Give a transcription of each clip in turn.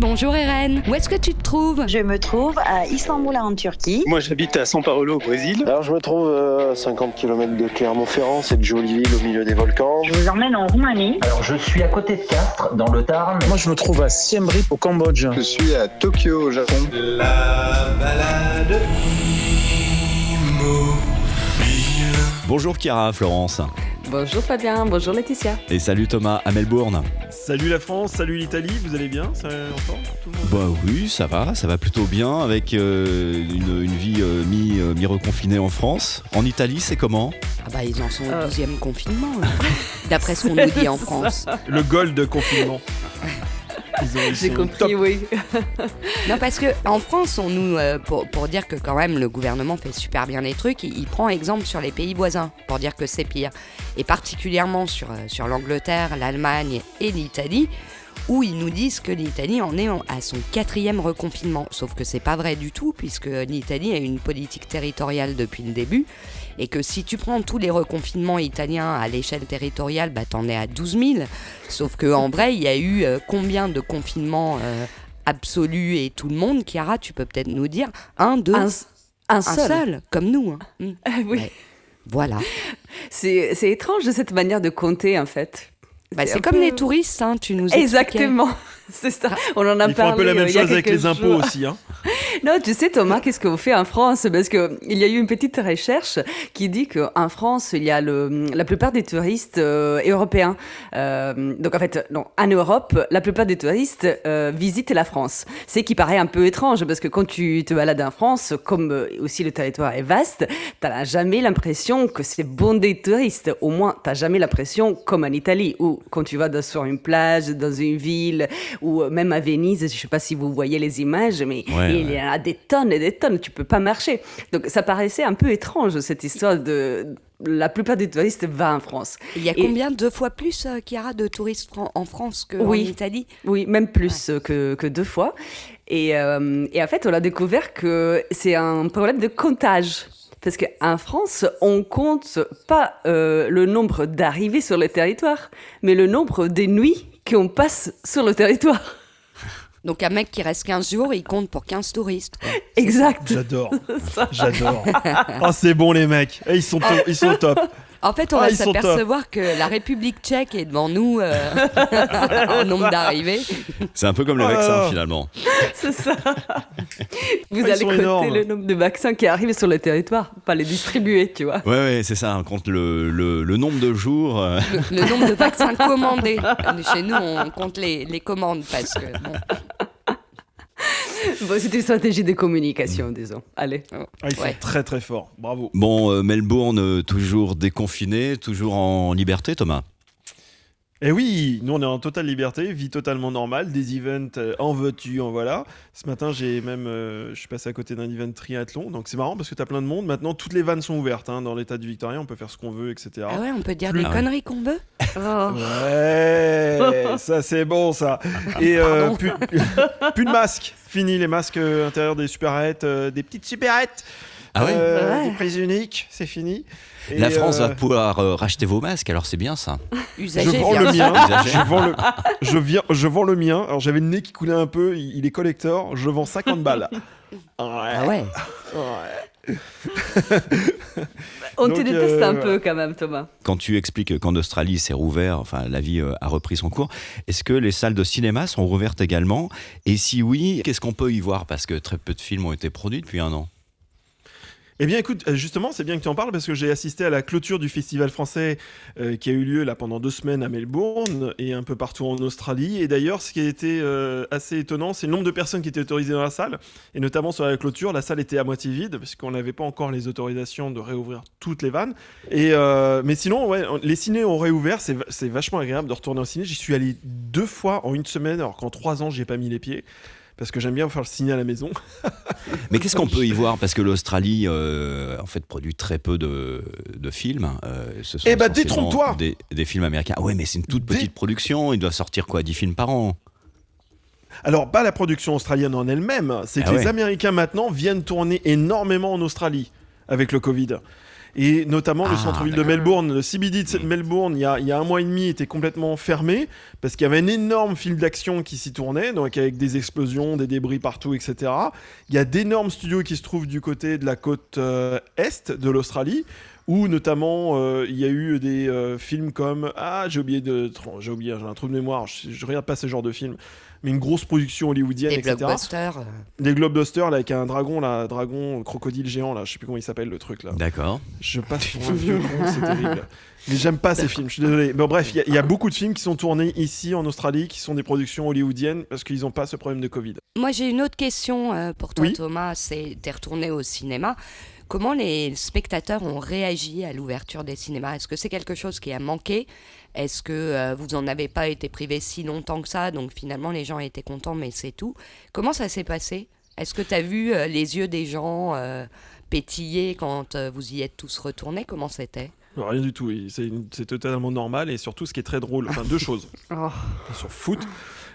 Bonjour Eren, où est-ce que tu te trouves? Je me trouve à Istanbul en Turquie. Moi j'habite à São Paulo au Brésil. Alors je me trouve à 50 km de Clermont-Ferrand, cette jolie ville au milieu des volcans. Je vous emmène en Roumanie. Alors je suis à côté de Castres, dans le Tarn. Moi je me trouve à Siem Reap au Cambodge. Je suis à Tokyo au Japon. La balade. Bonjour Chiara, Florence. Bonjour Fabien, bonjour Laetitia. Et salut Thomas à Melbourne. Salut la France, salut l'Italie, vous allez bien ça, encore Bah oui, ça va, ça va plutôt bien avec euh, une, une, vie euh, mi, euh, mi-reconfinée en France. En Italie, c'est comment? Ah bah ils en sont au deuxième confinement, d'après ce qu'on nous dit en France. Le gold confinement. J'ai compris, oui. non, parce que en France, on nous, euh, pour, pour, dire que quand même le gouvernement fait super bien les trucs, il, il prend exemple sur les pays voisins pour dire que c'est pire. Et particulièrement sur, sur l'Angleterre, l'Allemagne et l'Italie, où ils nous disent que l'Italie en est à son quatrième reconfinement. Sauf que c'est pas vrai du tout, puisque l'Italie a une politique territoriale depuis le début, et que si tu prends tous les reconfinements italiens à l'échelle territoriale, bah t'en es à 12 000. Sauf qu'en vrai, il y a eu euh, combien de confinements euh, absolus et tout le monde Chiara, tu peux peut-être nous dire Un, deux Un, un, un seul. seul. comme nous. Hein. Mmh. oui. Ouais. Voilà. C'est étrange de cette manière de compter, en fait. Bah, c'est comme peu... les touristes, hein, tu nous Exactement, c'est ça. On en a Ils parlé. font un peu la même euh, chose avec les jours. impôts aussi. Hein. non, tu sais Thomas, qu'est-ce qu'on fait en France? Parce qu'il y a eu une petite recherche qui dit qu'en France, il y a le, la plupart des touristes euh, européens. Euh, donc en fait, non, en Europe, la plupart des touristes euh, visitent la France. C'est qui paraît un peu étrange parce que quand tu te balades en France, comme euh, aussi le territoire est vaste, tu n'as jamais l'impression que c'est bondé de touristes. Au moins, tu n'as jamais l'impression comme en Italie où quand tu vas sur une plage, dans une ville ou même à Venise, je ne sais pas si vous voyez les images, mais ouais, il y a des tonnes et des tonnes, tu peux pas marcher. Donc ça paraissait un peu étrange cette histoire de la plupart des touristes vont en France. Il y a combien deux fois plus euh, qu'il y aura de touristes en France qu'en oui, Italie? Oui, même plus ouais. que, que, deux fois. Et, euh, et, en fait, on a découvert que c'est un problème de comptage. Parce qu'en France, on compte pas euh, le nombre d'arrivées sur le territoire, mais le nombre des nuits qu'on passe sur le territoire. Donc un mec qui reste 15 jours, il compte pour 15 touristes. Quoi. Exact. J'adore. J'adore. oh, c'est bon les mecs. Ils sont, ils sont top. En fait, on Ah, va s'apercevoir que la République tchèque est devant nous euh, en nombre d'arrivées. C'est un peu comme les là vaccins là. finalement. C'est ça. Vous ils allez compter énormes. le nombre de vaccins qui arrivent sur le territoire, pas les distribuer, tu vois. Ouais, ouais, c'est ça. On compte le, le, le nombre de jours. euh, Le, le nombre de vaccins commandés. Chez nous, on compte les, les commandes parce que bon, Bon, c'est une stratégie de communication, disons. Allez. Ah, ils sont très très forts. Bravo. Bon, euh, Melbourne, euh, toujours déconfiné, toujours en liberté, Thomas? Et oui, nous on est en totale liberté, vie totalement normale, des events euh, en veux-tu, en voilà. Ce matin, j'ai même, euh, je suis passé à côté d'un event triathlon, donc c'est marrant parce que t'as plein de monde. Maintenant, toutes les vannes sont ouvertes hein, dans l'état du Victoria, on peut faire ce qu'on veut, etc. ah ouais, on peut dire Plus- des Ah ouais. conneries qu'on veut. Oh. Ouais, ça c'est bon ça. Et euh, plus, plus de masques, fini les masques euh, intérieurs des supérettes, euh, des petites supérettes, Ah ouais euh, Ouais. des prises uniques, c'est fini. Et, La France euh, va pouvoir euh, racheter vos masques, alors c'est bien ça. Je vends bien le mien. Je vends le, je, viens, je vends le mien. Alors j'avais le nez qui coulait un peu. Il, il est collector. Je vends 50 balles. Ouais. Ah ouais. ouais. On te déteste euh, un peu quand même, Thomas. Quand tu expliques qu'en Australie c'est rouvert, enfin la vie euh, a repris son cours, est-ce que les salles de cinéma sont rouvertes également? Et si oui, qu'est-ce qu'on peut y voir? Parce que très peu de films ont été produits depuis un an. Eh bien, écoute, euh, justement, c'est bien que tu en parles parce que j'ai assisté à la clôture du festival français euh, qui a eu lieu là pendant deux semaines à Melbourne et un peu partout en Australie. Et d'ailleurs, ce qui a été euh, assez étonnant, c'est le nombre de personnes qui étaient autorisées dans la salle. Et notamment sur la clôture, la salle était à moitié vide parce qu'on n'avait pas encore les autorisations de réouvrir toutes les vannes. Et mais sinon, les ciné ont réouvert. C'est vachement agréable de retourner au ciné. J'y suis allé deux fois en une semaine, alors qu'en trois ans, j'y ai pas mis les pieds. Parce que j'aime bien faire le ciné à la maison. Mais qu'est-ce qu'on peut y voir? Parce que l'Australie, euh, en fait, produit très peu de, de films. Euh, ce sont Eh bah, détrompe-toi des, des films américains. Ah ouais, mais c'est une toute Dé- petite production. Il doit sortir quoi 10 films par an? Alors, pas la production australienne en elle-même, c'est que Ah les ouais. Américains maintenant viennent tourner énormément en Australie avec le Covid. Et notamment le Ah, centre-ville de. Melbourne, le CBD de Melbourne, il y, a, il y a un mois et demi, était complètement fermé parce qu'il y avait un énorme film d'action qui s'y tournait, donc avec des explosions, des débris partout, etc. Il y a d'énormes studios qui se trouvent du côté de la côte euh, est de l'Australie, où notamment euh, il y a eu des euh, films comme ah j'ai oublié de j'ai oublié j'ai un trou de mémoire je, je regarde pas ce genre de film mais une grosse production hollywoodienne Des etc blockbusters. euh, des globebusters là avec un dragon là dragon crocodile géant là je sais plus comment il s'appelle le truc là D'accord. je passe pour un vieux con, c'est terrible. Mais j'aime pas ces films, je suis désolé. Bon, bref, il y a- il y, a beaucoup de films qui sont tournés ici en Australie, qui sont des productions hollywoodiennes, parce qu'ils n'ont pas ce problème de Covid. Moi, j'ai une autre question euh, pour toi, Oui. Thomas. C'est, t'es retourné au cinéma. Comment les spectateurs ont réagi à l'ouverture des cinémas? Est-ce que c'est quelque chose qui a manqué? Est-ce que euh, vous en avez pas été privé si longtemps que ça Donc finalement, les gens étaient contents, mais c'est tout? Comment ça s'est passé? Est-ce que tu as vu euh, les yeux des gens euh, pétiller quand vous y êtes tous retournés? Comment c'était? Rien du tout, c'est totalement normal, et surtout ce qui est très drôle, enfin deux choses. Oh. Sur foot.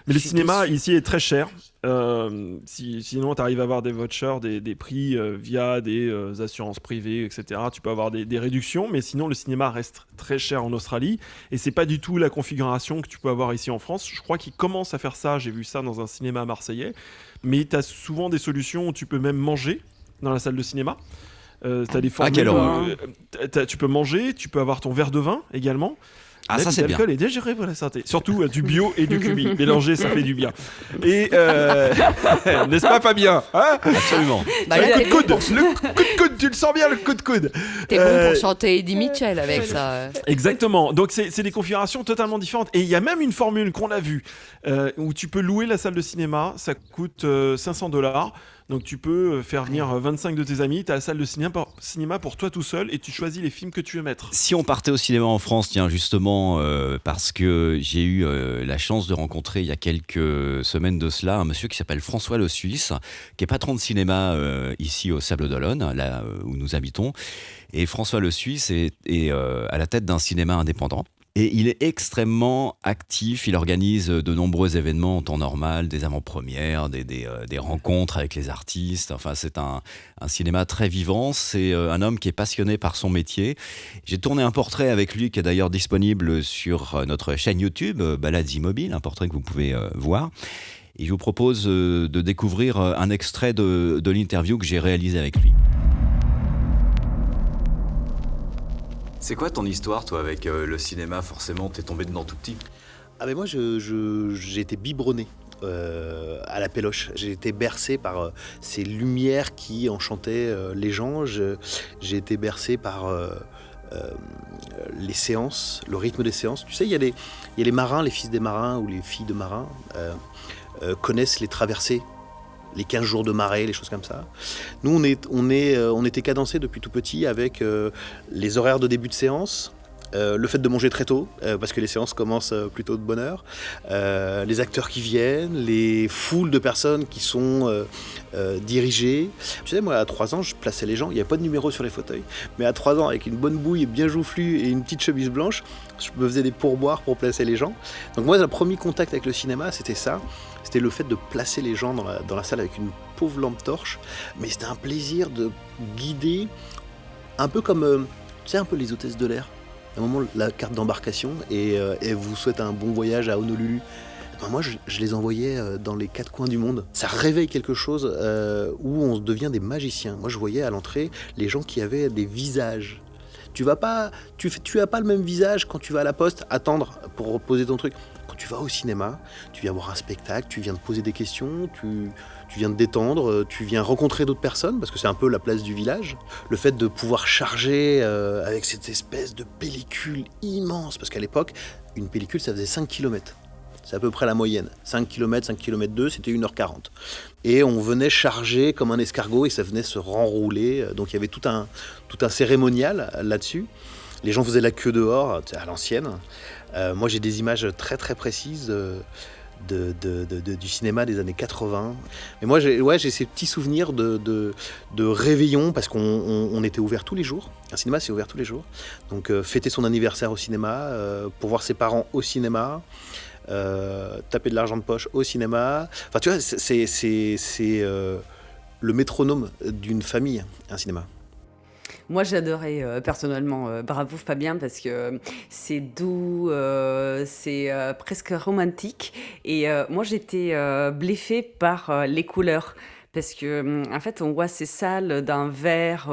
Mais le cinéma déçu. ici est très cher. Euh, si, sinon, tu arrives à avoir des vouchers, des, des prix euh, via des euh, assurances privées, etc. Tu peux avoir des, des réductions, mais sinon, le cinéma reste très cher en Australie. Et c'est pas du tout la configuration que tu peux avoir ici en France. Je crois qu'ils commencent à faire ça. J'ai vu ça dans un cinéma marseillais. Mais tu as souvent des solutions où tu peux même manger dans la salle de cinéma. Euh, t'as des formules, quelle horreur. euh, t'as- tu peux manger, tu peux avoir ton verre de vin également. Ah, ça, c'est bien. L'alcool est digéré pour la santé. Surtout euh, du bio et du cubi. Mélanger, ça fait du bien. Et euh, n'est-ce pas Fabien hein? Absolument. Bah, Le coup de coude, le coup de coude, tu le sens bien le coup de coude. T'es bon Euh, pour chanter Eddie Mitchell avec ça. euh. Exactement. Donc c'est c'est des configurations totalement différentes. Et il y a même une formule qu'on a vue euh, où tu peux louer la salle de cinéma. Ça coûte euh, 500 dollars. Donc tu peux euh, faire venir euh, 25 de tes amis. Tu as la salle de cinéma pour, toi tout seul et tu choisis les films que tu veux mettre. Si on partait au cinéma en France, tiens, justement, euh, parce que j'ai eu euh, la chance de rencontrer il y a quelques semaines de cela un monsieur qui s'appelle François Le Suisse, qui est patron de cinéma euh, ici au Sable d'Olonne, là euh, où nous habitons. Et François Le Suisse est, est, euh, à la tête d'un cinéma indépendant. Et il est extrêmement actif, il organise de nombreux événements en temps normal, des avant-premières, des, euh, des rencontres avec les artistes. Enfin, c'est un, un cinéma très vivant, c'est euh, un homme qui est passionné par son métier. J'ai tourné un portrait avec lui qui est d'ailleurs disponible sur euh, notre chaîne YouTube, euh, Balades Immobiles, un portrait que vous pouvez euh, voir. Et je vous propose euh, de découvrir euh, un extrait de, de l'interview que j'ai réalisé avec lui. C'est quoi ton histoire, toi, avec euh, le cinéma Forcément, t'es tombé dedans tout petit? Ah ben moi, j'ai été euh, à la péloche. J'ai été bercé par euh, ces lumières qui enchantaient les gens. J'ai été bercé par les séances, le rythme des séances. Tu sais, il y, a les marins, les fils des marins ou les filles de marins connaissent les traversées. Les 15 jours de marée, les choses comme ça. Nous, on, est, on, est, euh, on était cadencés depuis tout petit avec euh, les horaires de début de séance, euh, le fait de manger très tôt, parce que les séances commencent plutôt de bonne heure, les acteurs qui viennent, les foules de personnes qui sont dirigées. Tu sais, moi, à 3 ans, je plaçais les gens, il n'y a pas de numéro sur les fauteuils, mais à 3 ans, avec une bonne bouille bien joufflue et une petite chemise blanche, je me faisais des pourboires pour placer les gens. Donc moi, le premier contact avec le cinéma, c'était ça. C'était le fait de placer les gens dans la, salle avec une pauvre lampe torche. Mais c'était un plaisir de guider, un peu comme, euh, tu sais, un peu les hôtesses de l'air à un moment la carte d'embarcation et, euh, vous souhaite un bon voyage à Honolulu. Ben, moi, je, les envoyais euh, dans les quatre coins du monde. Ça réveille quelque chose euh, où on devient des magiciens. Moi, je voyais à l'entrée les gens qui avaient des visages. Tu vas pas, tu, tu as pas le même visage quand tu vas à la poste attendre pour poser ton truc. Quand tu vas au cinéma, tu viens voir un spectacle, tu viens te poser des questions, tu, tu viens te détendre, euh, tu viens rencontrer d'autres personnes, parce que c'est un peu la place du village. Le fait de pouvoir charger euh, avec cette espèce de pellicule immense, parce qu'à l'époque, une pellicule, ça faisait 5 km. C'est à peu près la moyenne. 5 km, 5 km 2, c'était 1h40. Et on venait charger comme un escargot et ça venait se renrouler. Donc il y avait tout un, tout un cérémonial là-dessus. Les gens faisaient la queue dehors, à l'ancienne. Euh, moi, j'ai des images très très précises de- du cinéma des années 80. Mais moi, j'ai ces petits souvenirs de, réveillon parce qu'on on- on était ouvert tous les jours. Un cinéma, c'est ouvert tous les jours. Donc, euh, fêter son anniversaire au cinéma, euh, pour voir ses parents au cinéma. euh, taper de l'argent de poche au cinéma. Enfin, tu vois, c'est- euh, le métronome d'une famille, un cinéma. Moi, j'adorais euh, personnellement. euh, bravo Fabien, parce que euh, c'est doux, euh, c'est presque romantique. Et moi, j'étais bluffée par les couleurs. Parce que, en fait, on voit ces salles d'un vert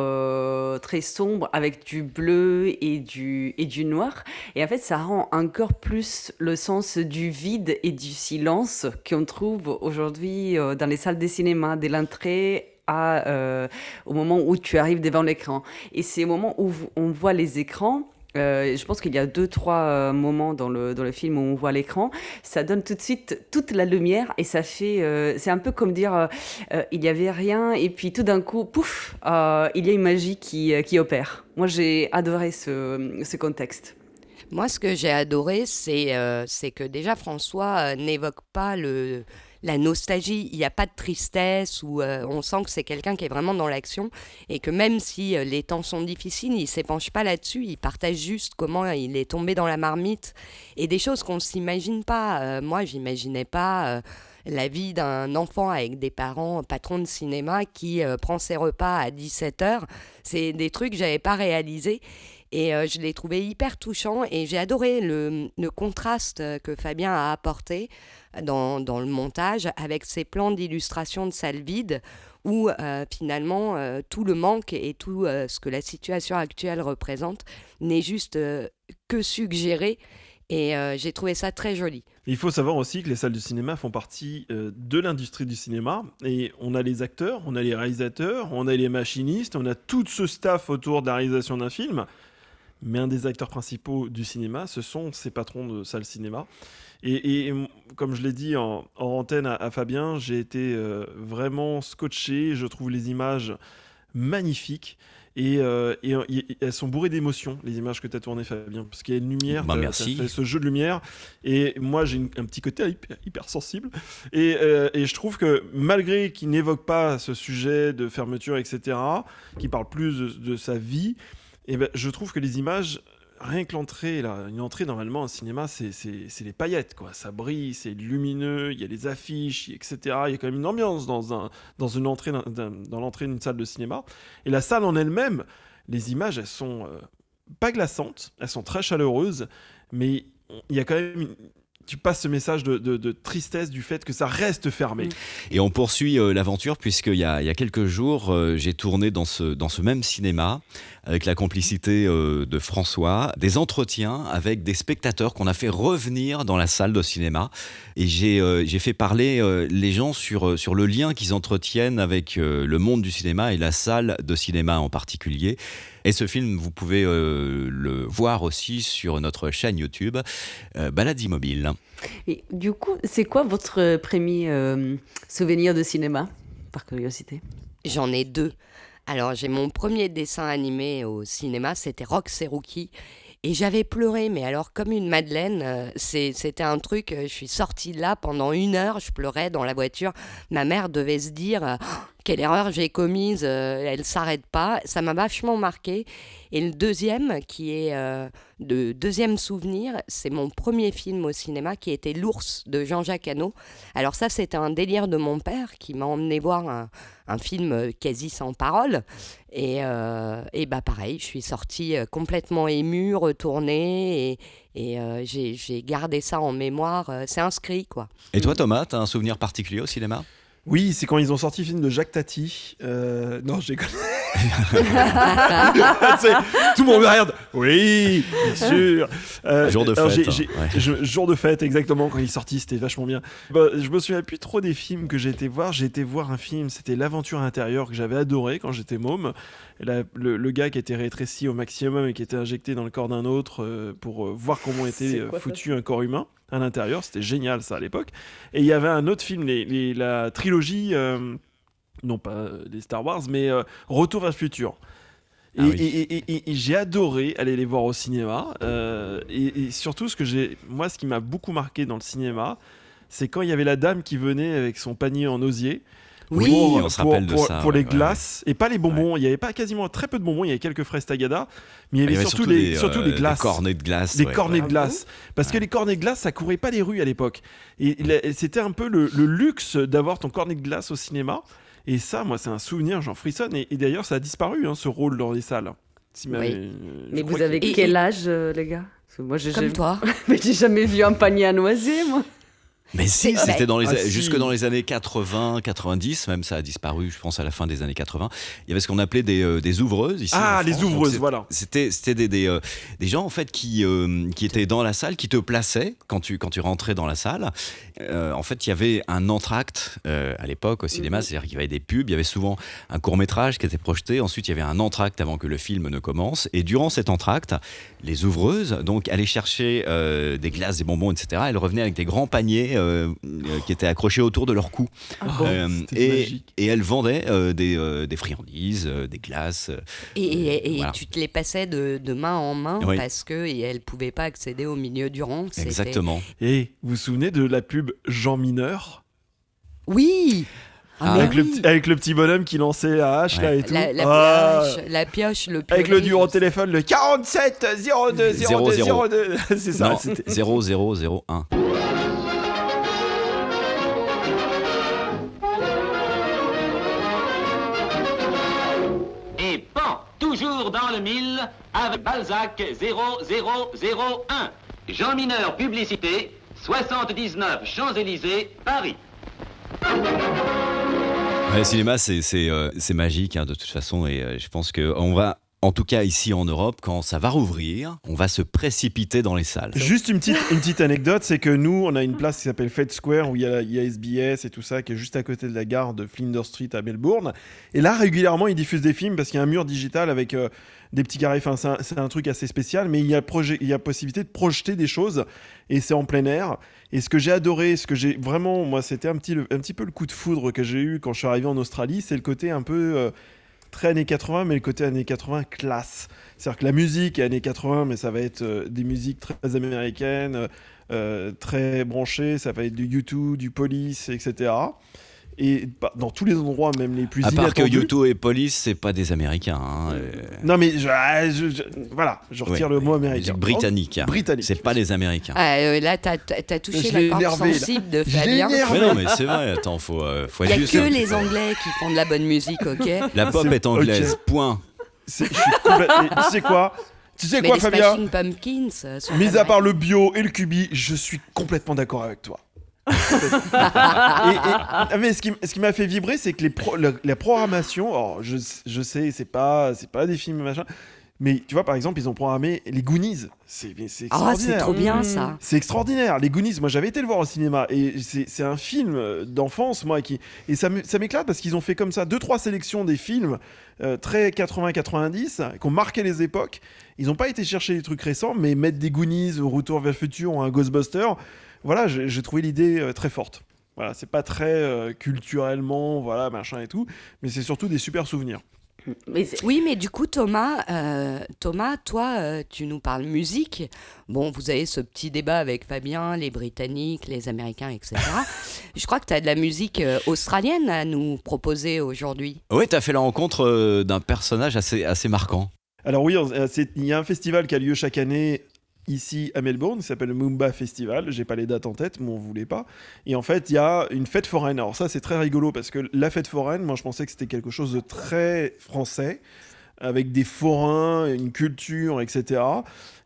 très sombre avec du bleu et du, et du noir. Et en fait, ça rend encore plus le sens du vide et du silence qu'on trouve aujourd'hui dans les salles de cinéma, dès l'entrée euh, au moment où tu arrives devant l'écran. Et c'est au moment où on voit les écrans. euh, je pense qu'il y a deux, trois euh, moments dans le, dans le film où on voit l'écran. Ça donne tout de suite toute la lumière et ça fait. euh, c'est un peu comme dire il n'y avait rien et puis tout d'un coup, pouf, il y a une magie qui, qui opère. Moi, j'ai adoré ce, ce contexte. Moi, ce que j'ai adoré, c'est c'est que déjà François n'évoque pas le, la nostalgie. Il n'y a pas de tristesse ou euh, on sent que c'est quelqu'un qui est vraiment dans l'action et que même si euh, les temps sont difficiles, il s'épanche pas là-dessus. Il partage juste comment il est tombé dans la marmite et des choses qu'on ne s'imagine pas. Euh, moi, j'imaginais pas. la vie d'un enfant avec des parents patrons de cinéma qui prend ses repas à 17h, c'est des trucs que j'avais pas réalisés et euh, je l'ai trouvé hyper touchant et j'ai adoré le, contraste euh, que Fabien a apporté dans, dans le montage avec ses plans d'illustration de salles vides où euh, finalement euh, tout le manque et tout euh, ce que la situation actuelle représente n'est juste euh, que suggéré et euh, j'ai trouvé ça très joli. Il faut savoir aussi que les salles de cinéma font partie euh, de l'industrie du cinéma et on a les acteurs, on a les réalisateurs, on a les machinistes, on a tout ce staff autour de la réalisation d'un film. Mais un des acteurs principaux du cinéma, ce sont ces patrons de salles cinéma. Et, et, comme je l'ai dit en, en antenne à, à Fabien, j'ai été euh, vraiment scotché. Je trouve les images magnifiques. Et, euh, et, et elles sont bourrées d'émotions, les images que tu as tournées, Fabien. Parce qu'il y a une lumière, Bah, merci. fait ce jeu de lumière. Et moi, j'ai un petit côté hyper, hyper sensible. Et, euh, et je trouve que malgré qu'il n'évoque pas ce sujet de fermeture, etc., qui parle plus de, de sa vie, et ben, je trouve que les images, rien que l'entrée, là, une entrée normalement, un cinéma, c'est les paillettes, quoi. Ça brille, c'est lumineux, il y a les affiches, etc. Il y a quand même une ambiance dans, un, dans, une entrée, dans l'entrée d'une salle de cinéma. Et la salle en elle-même, les images, elles sont euh, pas glaçantes, elles sont très chaleureuses, mais il y a quand même une- tu passes ce message de, tristesse du fait que ça reste fermé. Et on poursuit euh, l'aventure puisqu'il y y a quelques jours, euh, j'ai tourné dans ce, même cinéma avec la complicité euh, de François, des entretiens avec des spectateurs qu'on a fait revenir dans la salle de cinéma. Et j'ai fait parler les gens sur, le lien qu'ils entretiennent avec le monde du cinéma et la salle de cinéma en particulier. Et ce film, vous pouvez euh, le voir aussi sur notre chaîne YouTube, euh, Balade Immobile. Et du coup, c'est quoi votre premier euh, souvenir de cinéma, par curiosité? J'en ai deux. Alors, j'ai mon premier dessin animé au cinéma, c'était Rox et Rookie. Et j'avais pleuré, mais alors comme une madeleine, euh, c'était un truc, je suis sortie de là pendant une heure, je pleurais dans la voiture. Ma mère devait se dire, Oh, quelle erreur j'ai commise, euh, elle s'arrête pas. Ça m'a vachement marqué. Et le deuxième, qui est euh, le deuxième souvenir, c'est mon premier film au cinéma qui était L'ours de Jean-Jacques Hano. Alors ça, c'était un délire de mon père qui m'a emmené voir un, un film euh, quasi sans parole. Et, euh, et bah pareil, je suis sortie euh, complètement émue, retournée, et, et j'ai gardé ça en mémoire. C'est inscrit, quoi. Et toi, Thomas, tu as un souvenir particulier au cinéma? Oui, c'est quand ils ont sorti le film de Jacques Tati. Euh, non, j'ai Tout le monde me regarde. Oui, bien sûr. Euh, Jour de fête, hein, ouais. je- jour de fête, exactement. Quand il est sorti, c'était vachement bien. Bah, je me souviens plus trop des films que j'ai été voir. J'ai été voir un film, c'était L'aventure intérieure que j'avais adoré quand j'étais môme. Le, le gars qui était rétréci au maximum et qui était injecté dans le corps d'un autre euh, pour euh, voir comment était quoi foutu un corps humain à l'intérieur. C'était génial ça à l'époque. Et il y avait un autre film, les- les- la trilogie, euh, non pas euh, les Star Wars, mais euh, Retour vers le futur. Et, Ah oui. et- et- et- et j'ai adoré aller les voir au cinéma. euh, et, et surtout, ce que j'ai, moi, ce qui m'a beaucoup marqué dans le cinéma, c'est quand il y avait la dame qui venait avec son panier en osier. Oui, pour, on se pour- rappelle de pour- ça, pour les ouais, glaces et pas les bonbons. Il y avait pas quasiment très peu de bonbons. Il y avait quelques fraises tagada, mais il y Ah, avait, surtout, les, des, surtout euh, les des cornets de glace. Des ouais, cornets ouais. de glace. Parce que les cornets de glace, ça courait pas les rues à l'époque. Et et c'était un peu le, le luxe d'avoir ton cornet de glace au cinéma. Et ça, moi, c'est un souvenir, j'en frissonne. Et, et d'ailleurs, ça a disparu, hein, ce rôle dans les salles. Si ma- Oui. euh, je Mais vous avez que- quel âge, euh, les gars? Parce que moi, j'ai Comme jamais- toi. Mais j'ai jamais vu un panier à noisés, moi. Mais si, c'était dans les Ah, si. jusque dans les années 80, 90, même ça a disparu, je pense à la fin des années 80. Il y avait ce qu'on appelait des, euh, des ouvreuses ici. Ah, les ouvreuses, voilà. C'était c'était des, des, euh, des gens en fait qui euh, qui étaient dans la salle, qui te plaçaient quand tu quand tu rentrais dans la salle. Euh, en fait, il y avait un entracte à l'époque au cinéma, c'est-à-dire qu'il y avait des pubs, il y avait souvent un court métrage qui était projeté. Ensuite, il y avait un entracte avant que le film ne commence. Et durant cet entracte, les ouvreuses donc allaient chercher des glaces, des bonbons, etc. Elles revenaient avec des grands paniers euh, euh, qui étaient accrochés autour de leur cou. Euh, C'était et, magique. et elles vendaient euh, des, euh, des friandises, euh, des glaces. euh, Et, et- et Voilà. tu te les passais de, de main en main Oui. parce que et elles pouvaient pas accéder au milieu du rang. Exactement. Et vous vous souvenez de la pub Jean Mineur? Oui. Ah, mais avec, le petit, avec le petit bonhomme qui lançait la hache Ouais. là et tout. La, la Ah, pioche, la pioche, le avec le numéro de téléphone, le 47 02 02 Zéro, 02. C'est ça. non, c'était- 0001. Toujours dans le mille, avec Balzac 0001. Jean Mineur, publicité, 79 Champs-Élysées, Paris. Le cinéma, euh, c'est magique hein, de toute façon, et euh, je pense que on va, en tout cas ici en Europe, quand ça va rouvrir, on va se précipiter dans les salles. Juste une petite, anecdote, c'est que nous, on a une place qui s'appelle Fed Square où il y, a, il SBS et tout ça, qui est juste à côté de la gare de Flinders Street à Melbourne. Et là, régulièrement, ils diffusent des films parce qu'il y a un mur digital avec euh, des petits carrés. C'est un, truc assez spécial, mais il y, a projet, il y a possibilité de projeter des choses et c'est en plein air. Et ce que j'ai adoré, ce que j'ai vraiment, moi, c'était un petit, un petit peu le coup de foudre que j'ai eu quand je suis arrivé en Australie, c'est le côté un peu. euh, très années 80, mais le côté années 80 classe. C'est-à-dire que la musique est années 80, mais ça va être euh, des musiques très américaines, euh, euh, très branchées, ça va être du U2, du Police, etc. Et bah, dans tous les endroits, même les plus À part que. Yoto et Police, c'est pas des Américains. hein, euh, Non mais je, ah, je- je- voilà, je retire ouais. le mot américain. Britannique. hein. Britannique. C'est pas des Américains. Ah, euh, là, t'as as touché la corde là. sensible de Fabien. Mais non, mais c'est vrai. Attends, faut, euh, faut Il n'y a juste. que hein. les Anglais qui font de la bonne musique, ok La pop C'est- est anglaise. ok. Point. C'est- complètement- Tu sais quoi? Tu sais Mais quoi, les Fabien? Pumpkins euh, Mis à part le bio et le cubi, je suis complètement d'accord avec toi. Et- et- ah, mais ce qui, ce qui m'a fait vibrer, c'est que les pro- la, la programmation, alors je, je sais, c'est pas, c'est pas des films machin, mais tu vois, par exemple, ils ont programmé les Goonies. C'est Ah, extraordinaire. c'est trop bien ça. C'est extraordinaire. Les Goonies, moi j'avais été le voir au cinéma et c'est un film euh, d'enfance, moi, qui et ça m'éclate parce qu'ils ont fait comme ça deux trois sélections des films euh, très 80-90 qui ont marqué les époques. Ils n'ont pas été chercher des trucs récents, mais mettre des Goonies au Retour vers le futur ou un Ghostbuster, voilà, j'ai trouvé l'idée euh, très forte. Voilà, c'est pas très euh, culturellement, voilà, machin et tout, mais c'est surtout des super souvenirs. Mais Oui, mais du coup, Thomas, euh, Thomas, toi, euh, tu nous parles musique. Bon, vous avez ce petit débat avec Fabien, les Britanniques, les Américains, etc. Je crois que tu as de la musique euh, australienne à nous proposer aujourd'hui. Ouais, t'as fait la rencontre euh, d'un personnage assez, assez marquant. Alors oui, il y a un festival qui a lieu chaque année ici à Melbourne, qui s'appelle le Moomba Festival. J'ai pas les dates en tête, mais on voulait pas. Et en fait, il y a une fête foraine. Alors ça, c'est très rigolo parce que la fête foraine, moi, je pensais que c'était quelque chose de très français, avec des forains, une culture, etc.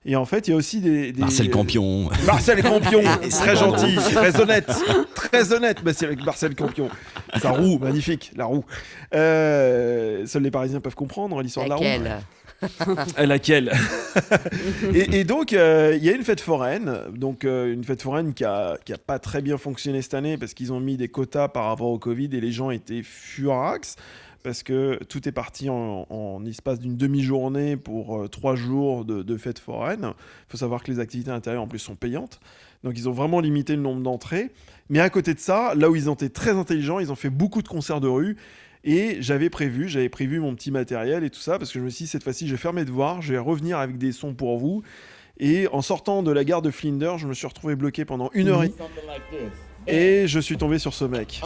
Et en fait, il y a aussi des... des- Marcel Campion. Marcel Campion, c'est très gentil, très honnête, très honnête, Marcel, Marcel Campion. Sa roue, magnifique, la roue. Euh, seuls les Parisiens peuvent comprendre l'histoire de la roue. Laquelle et, donc, euh, il y a une fête foraine, donc euh, une fête foraine qui a, qui a pas très bien fonctionné cette année parce qu'ils ont mis des quotas par rapport au Covid et les gens étaient furax parce que tout est parti en, en espace d'une demi-journée pour euh, trois jours de, de fête foraine. Il faut savoir que les activités intérieures en plus sont payantes. Donc ils ont vraiment limité le nombre d'entrées. Mais à côté de ça, là où ils ont été très intelligents, ils ont fait beaucoup de concerts de rue. Et j'avais prévu, j'avais prévu mon petit matériel et tout ça, parce que je me suis dit, cette fois-ci, je vais faire mes devoirs, je vais revenir avec des sons pour vous. Et en sortant de la gare de Flinders, je me suis retrouvé bloqué pendant une heure et et je suis tombé sur ce mec.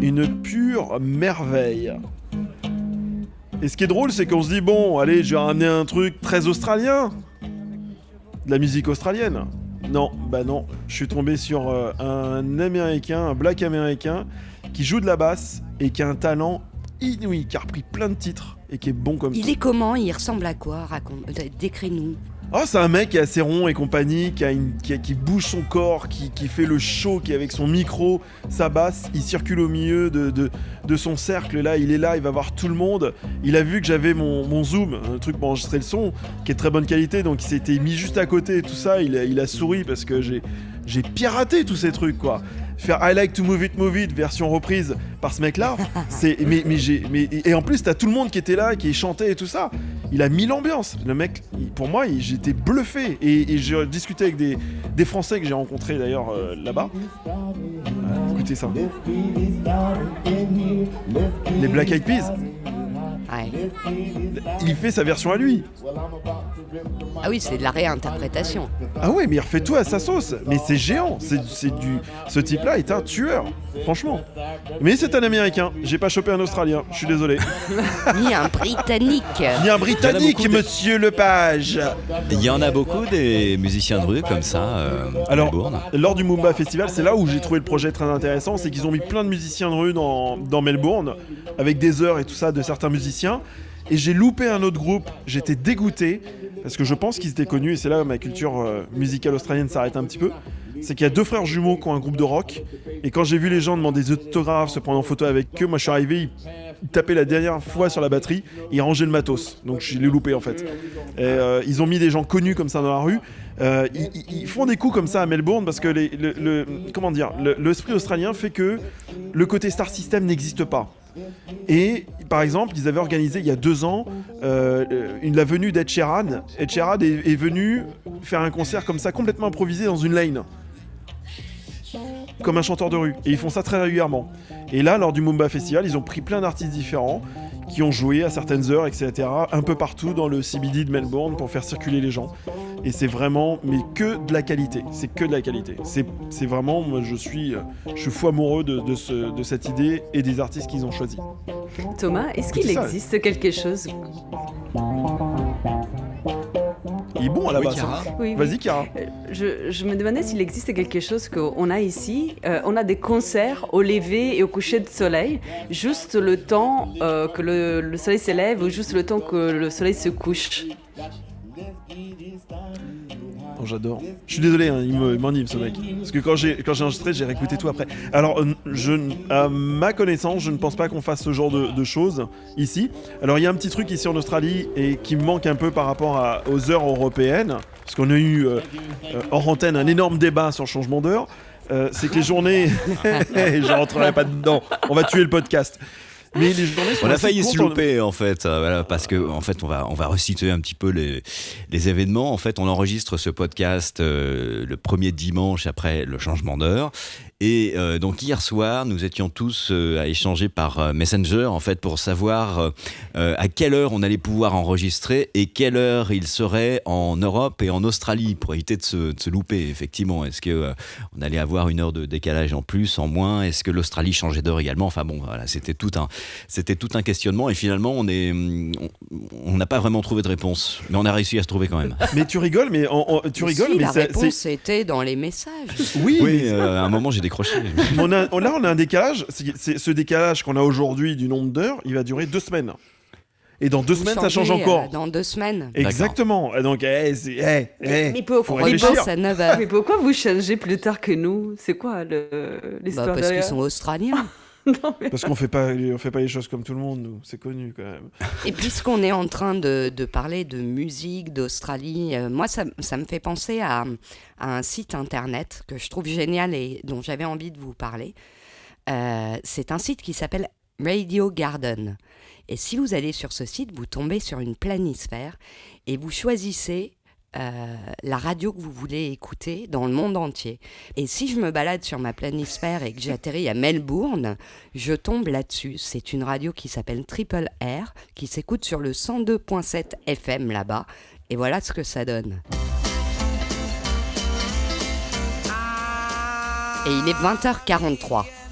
Une pure merveille. Et ce qui est drôle, c'est qu'on se dit, bon, allez, je vais ramener un truc très australien. De la musique australienne. Non, bah non, je suis tombé sur euh, un américain, un black américain, qui joue de la basse et qui a un talent inouï, qui a repris plein de titres et qui est bon comme Il est comment Il ressemble à quoi Raconte, euh, décris-nous. Oh, c'est un mec qui est assez rond et compagnie, qui, a une, qui, a- qui bouge son corps, qui, qui fait le show, qui avec son micro, sa basse, il circule au milieu de, de, de son cercle. Là, il est là, il va voir tout le monde. Il a vu que j'avais mon, mon zoom, un truc pour enregistrer le son, qui est de très bonne qualité, donc il s'était mis juste à côté et tout ça. Il a, il a souri parce que j'ai piraté tous ces trucs, quoi. Faire I like to move it, move it, version reprise par ce mec-là, c'est. Mais, et en plus, t'as tout le monde qui était là, qui chantait et tout ça. Il a mis l'ambiance. Le mec, pour moi, j'étais bluffé. Et, j'ai discuté avec des, des Français que j'ai rencontrés d'ailleurs euh, là-bas. Euh, écoutez ça. Les Black Eyed Peas. Ouais. Il fait sa version à lui. Ah oui, c'est de la réinterprétation. Ah ouais, mais il refait tout à sa sauce. Mais c'est géant. C'est du. Ce type-là est un tueur. Franchement. Mais c'est un Américain. J'ai pas chopé un Australien. Je suis désolé. Ni un Britannique. Ni un Britannique, Monsieur Lepage. Il y en a beaucoup des musiciens de rue comme ça. euh, à Alors, Melbourne. lors du Mumba Festival, c'est là où j'ai trouvé le projet très intéressant, c'est qu'ils ont mis plein de musiciens de rue dans, dans Melbourne, avec des heures et tout ça de certains musiciens. Et j'ai loupé un autre groupe, j'étais dégoûté, parce que je pense qu'ils étaient connus, et c'est là où ma culture euh, musicale australienne s'arrête un petit peu. C'est qu'il y a deux frères jumeaux qui ont un groupe de rock, et quand j'ai vu les gens demander des autographes, se prendre en photo avec eux, moi je suis arrivé, ils, tapaient la dernière fois sur la batterie, ils rangeaient le matos. Donc je l'ai loupé en fait. Euh, ils ont mis des gens connus comme ça dans la rue. Euh, ils, font des coups comme ça à Melbourne parce que le, le- comment dire, le- l'esprit australien fait que le côté star system n'existe pas. Et par exemple, ils avaient organisé il y a deux ans euh, la venue d'Ed Sheeran. Ed est, est venu faire un concert comme ça, complètement improvisé dans une lane. Comme un chanteur de rue. Et ils font ça très régulièrement. Et là, lors du Mumba Festival, ils ont pris plein d'artistes différents qui ont joué à certaines heures, etc., un peu partout dans le CBD de Melbourne pour faire circuler les gens. Et c'est vraiment, mais que de la qualité. C'est que de la qualité. C'est vraiment, moi, je suis, je suis fou amoureux de, de, ce- de cette idée et des artistes qu'ils ont choisis. Thomas, est-ce qu'il existe quelque chose? Est bon à la base. Hein. Oui, oui. Vas-y, Chiara. Euh, Je, je me demandais s'il existe quelque chose qu'on a ici. Euh, on a des concerts au lever et au coucher de soleil, juste le temps euh, que le, le soleil s'élève ou juste le temps que le soleil se couche. Oh, J'adore. Je suis désolé, hein, il me- il m'enivre ce mec. Parce que quand j'ai enregistré, j'ai réécouté tout après. Alors, euh, à ma connaissance, je ne pense pas qu'on fasse ce genre de, choses ici. Alors, il y a un petit truc ici en Australie et qui me manque un peu par rapport aux heures européennes, parce qu'on a eu euh, euh, hors antenne un énorme débat sur le changement d'heure. Euh, c'est que les journées, je rentrerai pas dedans. On va tuer le podcast. Mais les journées sont On a failli se louper en fait, euh, voilà, parce que en fait on va on va resituer un petit peu les, les événements. En fait, on enregistre ce podcast euh, le premier dimanche après le changement d'heure. Et euh, donc hier soir, nous étions tous euh, à échanger par euh, Messenger en fait pour savoir euh, à quelle heure on allait pouvoir enregistrer et quelle heure il serait en Europe et en Australie pour éviter de se, de se louper. Effectivement, est-ce que euh, on allait avoir une heure de décalage en plus, en moins? Est-ce que l'Australie changeait d'heure également? Enfin bon, voilà, c'était tout un c'était tout un questionnement et finalement on est on- on n'a pas vraiment trouvé de réponse, mais on a réussi à se trouver quand même. Mais tu rigoles, mais en- tu rigoles, Si, mais la réponse c'est était dans les messages. oui. Oui, mais- euh, à un moment j'ai décroché. On a- là, on a un décalage. C'est ce décalage qu'on a aujourd'hui du nombre d'heures, il va durer deux semaines. Et dans deux Vous semaines, ça change changez, encore. euh, dans deux semaines. Exactement. Et Donc, eh, eh, eh, mais faut mais Les réfléchir. boss à 9h. Mais pourquoi vous changez plus tard que nous? C'est quoi le- l'histoire Bah, parce qu'ils sont australiens. Non, mais- Parce qu'on fait pas, on fait pas les choses comme tout le monde, nous. C'est connu quand même. Et puisqu'on est en train de, de parler de musique, d'Australie, euh, moi, ça, ça me fait penser à, à un site internet que je trouve génial et dont j'avais envie de vous parler. Euh, c'est un site qui s'appelle Radio Garden. Et si vous allez sur ce site, vous tombez sur une planisphère et vous choisissez euh, la radio que vous voulez écouter dans le monde entier. Et si je me balade sur ma planisphère et que j'atterris à Melbourne, je tombe là-dessus. C'est une radio qui s'appelle Triple R, qui s'écoute sur le 102.7 FM là-bas. Et voilà ce que ça donne. Et il est 20h43.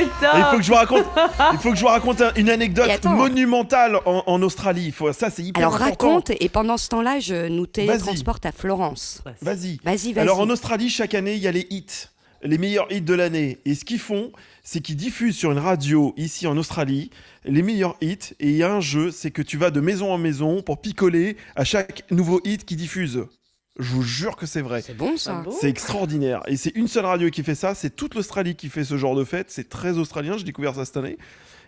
Il faut que je vous raconte, il faut que je vous raconte un- une anecdote attends. monumentale en, en Australie. Il faut, ça, c'est hyper Alors important. raconte, et pendant ce temps-là, je nous télétransporte à Florence. Vas-y. Vas-y, vas-y. Alors en Australie, chaque année, il y a les hits, les meilleurs hits de l'année. Et ce qu'ils font, c'est qu'ils diffusent sur une radio ici en Australie les meilleurs hits. Et il y a un jeu, c'est que tu vas de maison en maison pour picoler à chaque nouveau hit qu'ils diffusent. Je vous jure que c'est vrai. C'est bon ça. C'est extraordinaire. Et c'est une seule radio qui fait ça. C'est toute l'Australie qui fait ce genre de fête. C'est très australien. J'ai découvert ça cette année.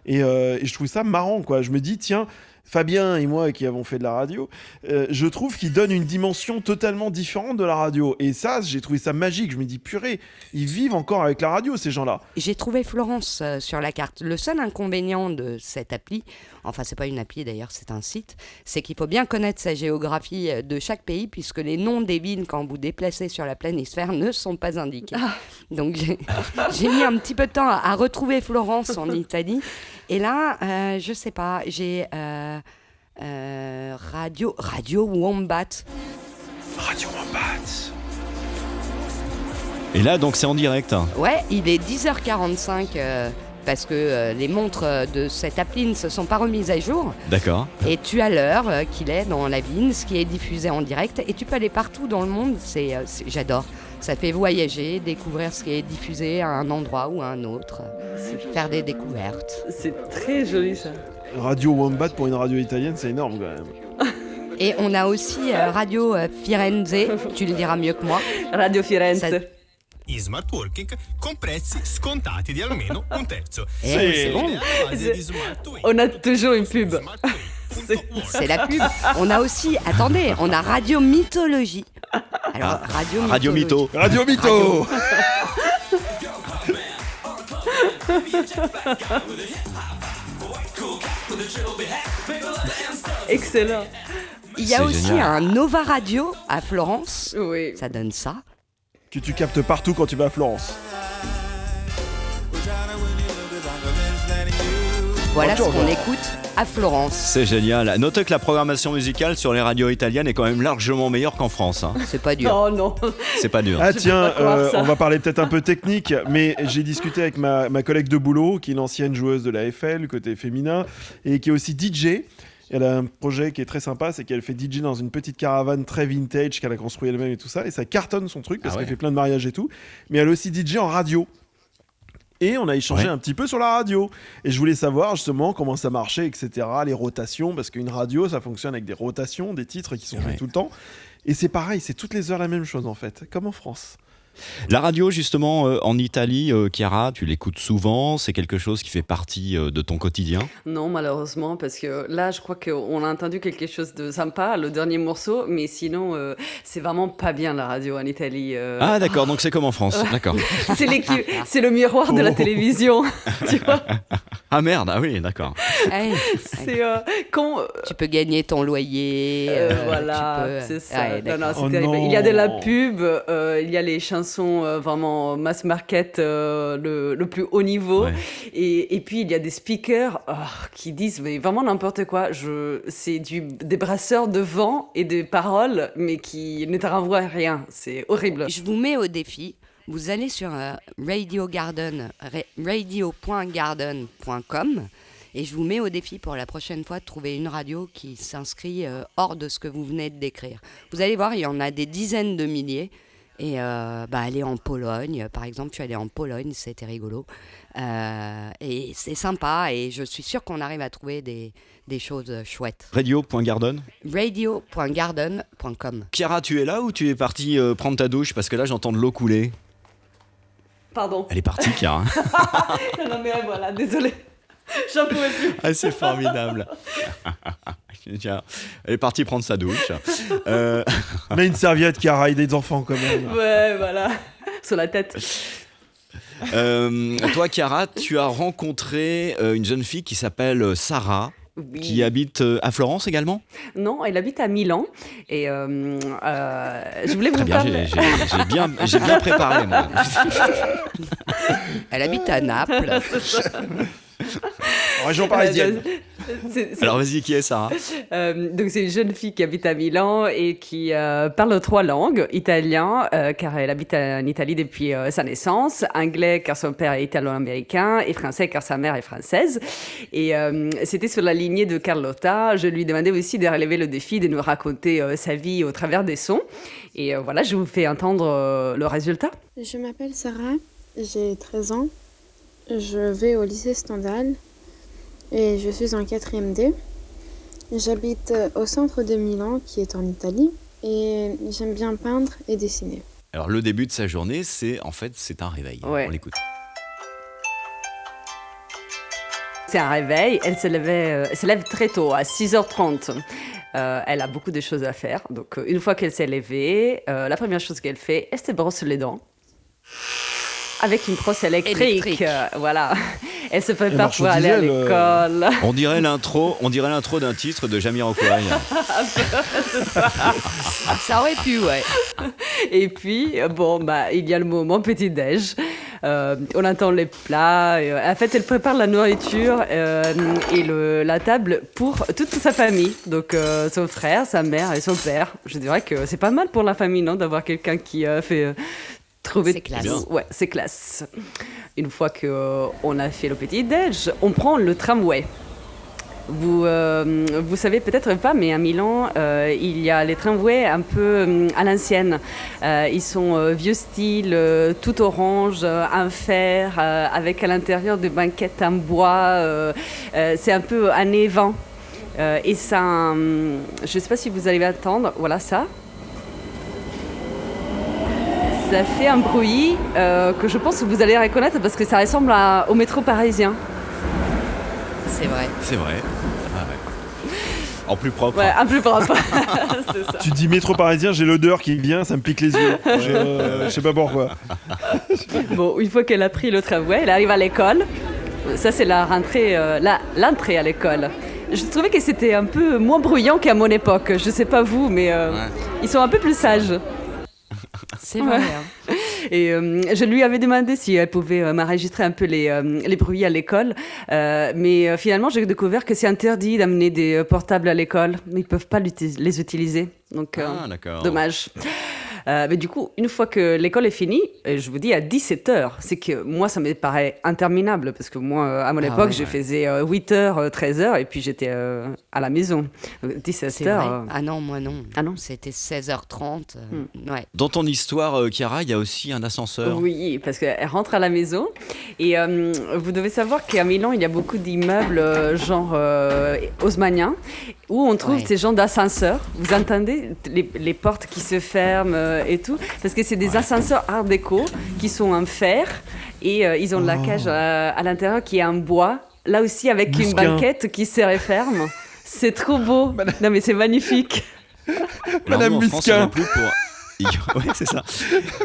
Et, euh, et je trouve ça marrant, quoi. Je me dis, tiens, Fabien et moi qui avons fait de la radio, euh, je trouve qu'ils donnent une dimension totalement différente de la radio. Et ça, j'ai trouvé ça magique. Je me dis, purée, ils vivent encore avec la radio, ces gens-là. J'ai trouvé Florence euh, sur la carte. Le seul inconvénient de cette appli, enfin c'est pas une appli d'ailleurs, c'est un site, c'est qu'il faut bien connaître sa géographie euh, de chaque pays puisque les noms des villes quand vous déplacez sur la planisphère ne sont pas indiqués. Donc j'ai j'ai mis un petit peu de temps à, à retrouver Florence en Italie. Et là, euh, je sais pas, j'ai euh, euh, Radio Radio Wombat. Radio Wombat. Et là, donc, c'est en direct. Ouais, il est 10h45 euh, parce que euh, les montres de cette appli ne se sont pas remises à jour. D'accord. Et tu as l'heure euh, qu'il est dans la ville, ce qui est diffusé en direct. Et tu peux aller partout dans le monde. C'est- j'adore. Ça fait voyager, découvrir ce qui est diffusé à un endroit ou à un autre, faire des découvertes. C'est très joli ça. Radio Wombat pour une radio italienne, c'est énorme quand même. Et on a aussi euh, Radio euh, Firenze, tu le diras mieux que moi. Radio Firenze. in smart working con prezzi scontati di almeno un terzo. Eh, c'est bon. On a toujours une pub. C'est la pub. On a aussi, attendez, on a Radio Mythologie. Alors, Radio, Radio Mythologie. Mytho. Radio Mytho Excellent. Il y a aussi génial. un Nova Radio à Florence. Oui. Ça donne ça. Que tu captes partout quand tu vas à Florence. Voilà ce qu'on écoute à Florence. C'est génial. Notez que la programmation musicale sur les radios italiennes est quand même largement meilleure qu'en France. hein. C'est pas dur. Oh non. C'est pas dur. Ah tiens, euh, on va parler peut-être un peu technique, mais j'ai discuté avec ma, ma collègue de boulot, qui est une ancienne joueuse de la FL, côté féminin, et qui est aussi DJ. Elle a un projet qui est très sympa, c'est qu'elle fait DJ dans une petite caravane très vintage qu'elle a construit elle-même et tout ça, et ça cartonne son truc parce Ah ouais. qu'elle fait plein de mariages et tout. Mais elle est aussi DJ en radio. Et on a échangé Ouais. un petit peu sur la radio. Et je voulais savoir justement comment ça marchait, etc. Les rotations, parce qu'une radio, ça fonctionne avec des rotations, des titres qui sont Ouais. tout le temps. Et c'est pareil, c'est toutes les heures la même chose en fait, comme en France. La radio, justement, euh, en Italie, euh, Chiara, tu l'écoutes souvent. C'est quelque chose qui fait partie euh, de ton quotidien. Non, malheureusement, parce que là, je crois qu'on a entendu quelque chose de sympa, le dernier morceau, mais sinon, euh, c'est vraiment pas bien la radio en Italie. euh. Ah, d'accord. Donc c'est comme en France. D'accord. c'est le miroir de la Oh. télévision. tu vois Ah merde. Ah oui, d'accord. Hey, C'est euh, quand. tu peux gagner ton loyer. Voilà, peux- c'est ça. Ouais, Non, non, Oh terrible. non. Il y a de la pub, euh, il y a les chansons euh, vraiment mass market, euh, le, le plus haut niveau. Ouais. Et, et puis il y a des speakers oh, qui disent mais vraiment n'importe quoi. Je, c'est du, des brasseurs de vent et des paroles, mais qui ne te renvoient rien. C'est horrible. Je vous mets au défi. Vous allez sur euh, Radio Garden, ra- radio.garden.com et je vous mets au défi pour la prochaine fois de trouver une radio qui s'inscrit euh, hors de ce que vous venez de décrire. Vous allez voir, il y en a des dizaines de milliers. Et euh, bah, aller en Pologne, par exemple, je suis allée en Pologne, c'était rigolo. Euh, et c'est sympa et je suis sûre qu'on arrive à trouver des, des choses chouettes. Radio.garden. Radio.garden.com Chiara, tu es là ou tu es partie euh, prendre ta douche? Parce que là, j'entends de l'eau couler. Pardon. Elle est partie, Chiara. non mais voilà, désolé. J'en pouvais plus. Ah, c'est formidable. Elle est partie prendre sa douche. Euh, Mais une serviette qui raille des enfants quand même. Ouais, voilà. Sur la tête. euh, toi, Chiara, tu as rencontré euh, une jeune fille qui s'appelle Sarah. Oui. Qui habite euh, à Florence également? Non, elle habite à Milan. Et euh, euh, je voulais Très vous bien, parler. j'ai- bien, j'ai bien préparé. moi. Elle habite à Naples. En région parisienne. Euh, Alors vas-y, qui est Sarah Euh, donc c'est une jeune fille qui habite à Milan et qui euh, parle trois langues italien euh, car elle habite en Italie depuis euh, sa naissance, anglais car son père est italo-américain et français car sa mère est française. Et euh, c'était sur la lignée de Carlotta. Je lui demandais aussi de relever le défi de nous raconter euh, sa vie au travers des sons. Et euh, voilà, je vous fais entendre euh, le résultat. Je m'appelle Sarah, j'ai 13 ans. Je vais au lycée Stendhal et je suis en 4e D. J'habite au centre de Milan, qui est en Italie, et j'aime bien peindre et dessiner. Alors le début de sa journée, c'est en fait c'est un réveil. Ouais. On l'écoute. C'est un réveil. Elle se, levait, euh, elle se lève très tôt, à 6h30. Euh, elle a beaucoup de choses à faire. Donc, euh, une fois qu'elle s'est levée, euh, la première chose qu'elle fait, elle se brosse les dents. Avec une brosse électrique. Électrique. Euh, voilà. Elle se prépare pour aller à euh. l'école. On dirait l'intro, on dirait l'intro d'un titre de Jamiroquai. Ça aurait pu, ouais. Et puis, bon, bah, il y a le moment petit-déj. Euh, on entend les plats. euh, en fait, elle prépare la nourriture euh, et le, la table pour toute sa famille. Donc, euh, son frère, sa mère et son père. Je dirais que c'est pas mal pour la famille, non, d'avoir quelqu'un qui euh, fait euh, trouver. C'est classe. Bien. Ouais, c'est classe. Une fois que euh, on a fait le petit-déj, on prend le tramway. Vous, euh, vous savez peut-être pas, mais à Milan, euh, il y a les tramways un peu à l'ancienne. Ils sont vieux style, tout orange, en fer, avec à l'intérieur des banquettes en bois. c'est un peu années 20. Euh, et ça, hum, je ne sais pas si vous allez attendre, voilà ça. Ça fait un bruit euh, que je pense que vous allez reconnaître parce que ça ressemble à- au métro parisien. C'est vrai. C'est vrai. Ah ouais. En plus propre. Ouais, un plus propre. Ça. Tu dis métro parisien, j'ai l'odeur qui vient, ça me pique les yeux. J'ai, euh, Je sais pas pourquoi. Bon, une fois qu'elle a pris le tramway, elle arrive à l'école. Ça, c'est la rentrée, euh, la- l'entrée à l'école. Je trouvais que c'était un peu moins bruyant qu'à mon époque. Je sais pas vous, mais euh, ils sont un peu plus sages. C'est vrai. Ouais. hein. Et euh, je lui avais demandé si elle pouvait euh, m'enregistrer un peu les, euh, les bruits à l'école. Euh, mais euh, finalement, j'ai découvert que c'est interdit d'amener des euh, portables à l'école. Ils ne peuvent pas les utiliser. Donc, euh, Ah, dommage. Euh, mais du coup, une fois que l'école est finie, et je vous dis à 17h, c'est que moi, ça me paraît interminable parce que moi, euh, à mon Ah époque, ouais. je faisais 8h, 13h et puis j'étais euh, à la maison. Donc, 17h. C'est vrai. euh, Ah non, moi non. Ah non C'était 16h30. euh, Ouais. Dans ton histoire, euh, Chiara, il y a aussi un ascenseur. Oui, parce qu'elle rentre à la maison. Et euh, vous devez savoir qu'à Milan, il y a beaucoup d'immeubles euh, genre euh, haussmanniens où on trouve Ouais. ces genres d'ascenseurs. Vous entendez les, les portes qui se ferment euh, et tout Parce que c'est des ascenseurs art déco qui sont en fer et euh, ils ont de la Oh. cage à, à l'intérieur qui est en bois. Là aussi avec une banquette qui se referme. C'est trop beau. Non mais c'est magnifique. Madame Musquin. ouais, c'est ça.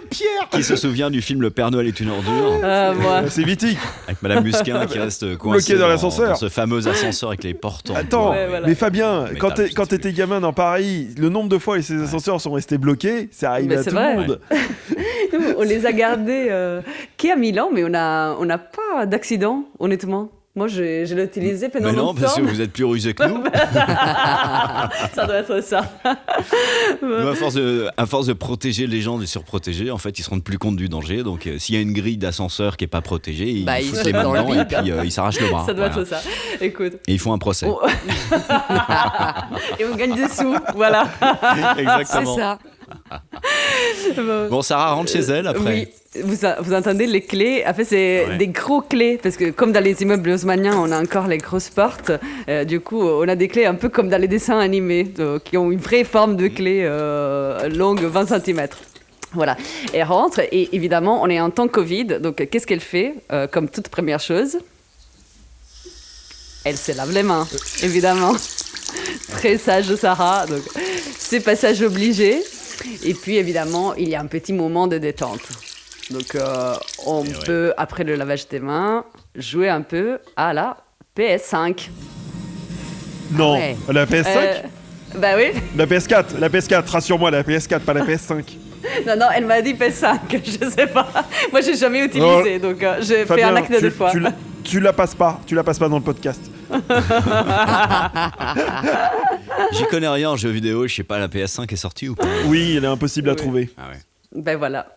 Pierre Qui se souvient du film Le Père Noël est une ordure Ah. C'est Vitic. Avec Madame Musquin qui reste coincée Bloquée dans l'ascenseur. dans ce fameux ascenseur avec les portes en Attends, bois. mais Fabien, Mais quand t'étais gamin dans Paris, le nombre de fois où ces ascenseurs sont restés bloqués, c'est arrivé Mais à tout vrai. le monde. On les a gardés euh, qu'à Milan, mais on n'a on n'a pas d'accident, honnêtement. Moi, je, je l'ai utilisé pendant Mais non, longtemps. parce que vous êtes plus rusé que nous. ça doit être ça. Nous, à, force de, à force de protéger les gens des surprotégés, en fait, ils se rendent plus compte du danger. Donc, euh, s'il y a une grille d'ascenseur qui est pas protégée, ils Bah, foutent sautent les mains dedans et puis euh, ils s'arrachent le bras. ça doit Voilà. être ça. Écoute. Et ils font un procès. on- Et on gagne des sous, voilà. Exactement. C'est ça. Bon. Bon, Sarah rentre chez elle après. Oui, vous, entendez les clés. En fait, c'est Ouais. des gros clés parce que comme dans les immeubles haussmanniens, on a encore les grosses portes. Euh, du coup, on a des clés un peu comme dans les dessins animés, qui ont une vraie forme de clé euh, longue 20 cm. Voilà. Elle rentre et évidemment, on est en temps Covid. Donc, qu'est-ce qu'elle fait Euh, Comme toute première chose, elle se lave les mains, évidemment. Très sage de Sarah. Donc, c'est passage obligé. Et puis, évidemment, il y a un petit moment de détente. Donc, euh, on peut, après le lavage des mains, jouer un peu à la PS5. Non, Ouais. la PS5 Euh, Bah oui. La PS4, la PS4, rassure-moi, la PS4, pas la PS5. Non, non, elle m'a dit PS5. Je sais pas. Moi, j'ai jamais utilisé. donc, euh, j'ai fait un acte tu, de foi. tu la- tu la passes pas, tu la passes pas dans le podcast. J'y connais rien en jeux vidéo, je sais pas, la PS5 est sortie ou pas Oui, elle est impossible à trouver. Ah ouais. Ben voilà.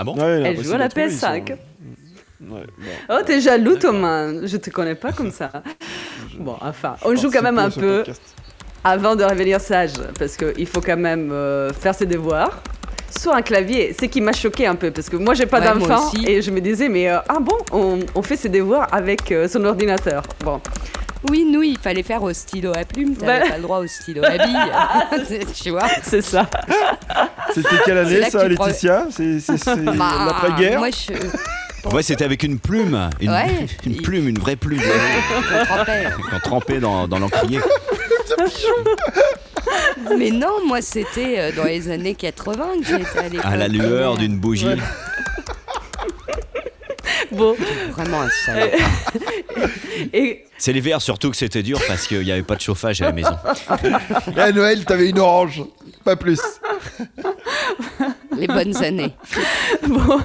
Ah bon Ouais, elle joue à la trouver, ils PS5. sont- Ouais, bon. Oh, t'es jaloux, Thomas. Je te connais pas comme ça. Bon, enfin, on joue quand même un peu podcast. avant de revenir sage, parce qu'il faut quand même euh, faire ses devoirs. Sur un clavier, c'est qui m'a choqué un peu, parce que moi j'ai pas Ouais, d'enfant et je me disais, mais euh, ah bon, on, on fait ses devoirs avec euh, son ordinateur. Bon, Oui, nous, il fallait faire au stylo à plume, t'avais Bah. pas le droit au stylo à bille. tu vois c'est ça. C'était quelle année ça, Laetitia C'est Bah, l'après-guerre Moi, je. Ouais, c'était avec une plume. Une, Ouais. une plume, une vraie plume. on trempait. Quand trempé dans, dans l'encrier. Mais non, moi, c'était euh, dans les années 80 que j'étais à l'école. À la lueur d'une bougie. Bon, Vraiment un salaud. et C'est l'hiver surtout que c'était dur parce qu'il n'y avait pas de chauffage à la maison. Et à Noël, t'avais une orange. Pas plus. Les bonnes années. bon,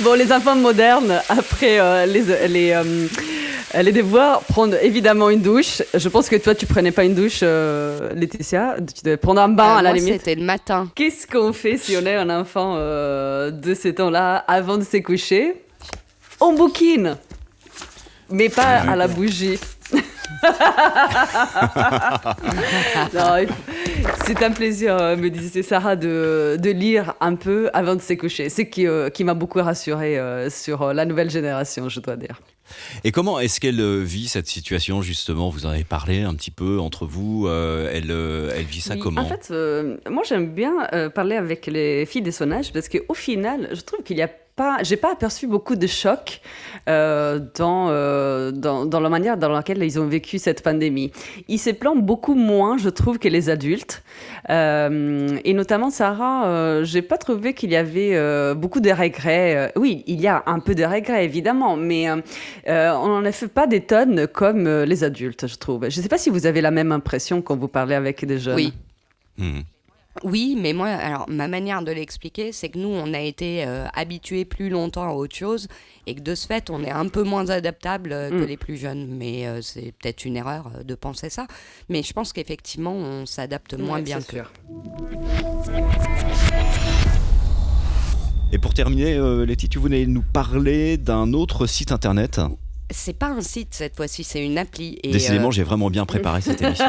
bon, les enfants modernes, après euh, les, les, euh, les devoirs, prendre évidemment une douche. Je pense que toi, tu prenais pas une douche, euh, Laetitia. Tu devais prendre un bain Euh, à la moi, limite. C'était le matin. Qu'est-ce qu'on fait si on est un enfant euh, de ces temps-là avant de se coucher? On bouquine Mais pas à la bougie. C'est un plaisir, euh, me disait Sarah, de, de lire un peu avant de se coucher. C'est qui, euh, qui m'a beaucoup rassurée euh, sur la nouvelle génération, je dois dire. Et comment est-ce qu'elle vit cette situation justement? Vous en avez parlé un petit peu entre vous. euh, elle, elle vit ça Oui, comment? En fait, moi j'aime bien parler avec les filles des sonnages parce qu'au final, je trouve qu'il n'y a pas, j'ai pas aperçu beaucoup de choc euh, dans, euh, dans, dans la manière dans laquelle ils ont vécu cette pandémie. Ils se plaignent beaucoup moins, je trouve, que les adultes. Euh, et notamment Sarah, euh, j'ai pas trouvé qu'il y avait euh, beaucoup de regrets. Oui, il y a un peu de regrets évidemment, mais on n'en a fait pas des tonnes comme euh, les adultes, je trouve. Je sais pas si vous avez la même impression quand vous parlez avec des jeunes. Oui. Hmm. Oui, mais moi, alors ma manière de l'expliquer, c'est que nous, on a été euh, habitués plus longtemps à autre chose et que de ce fait, on est un peu moins adaptable euh, que Mm. les plus jeunes. Mais euh, c'est peut-être une erreur euh, de penser ça. Mais je pense qu'effectivement, on s'adapte moins Ouais, bien c'est que. sûr. Et pour terminer, euh, Letty, tu voulais nous parler d'un autre site internet? C'est pas un site cette fois-ci, c'est une appli. Et, Décidément, euh, j'ai vraiment bien préparé cette émission.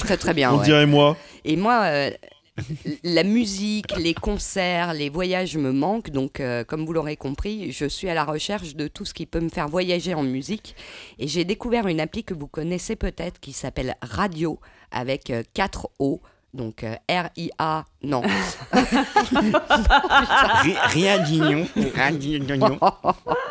très très bien. On ouais. dirait moi. Et moi, euh, la musique, les concerts, les voyages me manquent. Donc, euh, comme vous l'aurez compris, je suis à la recherche de tout ce qui peut me faire voyager en musique. Et j'ai découvert une appli que vous connaissez peut-être qui s'appelle Radio avec 4 O. Donc euh, R-I-A, non. Rien d'ignon. Rien d'ignon.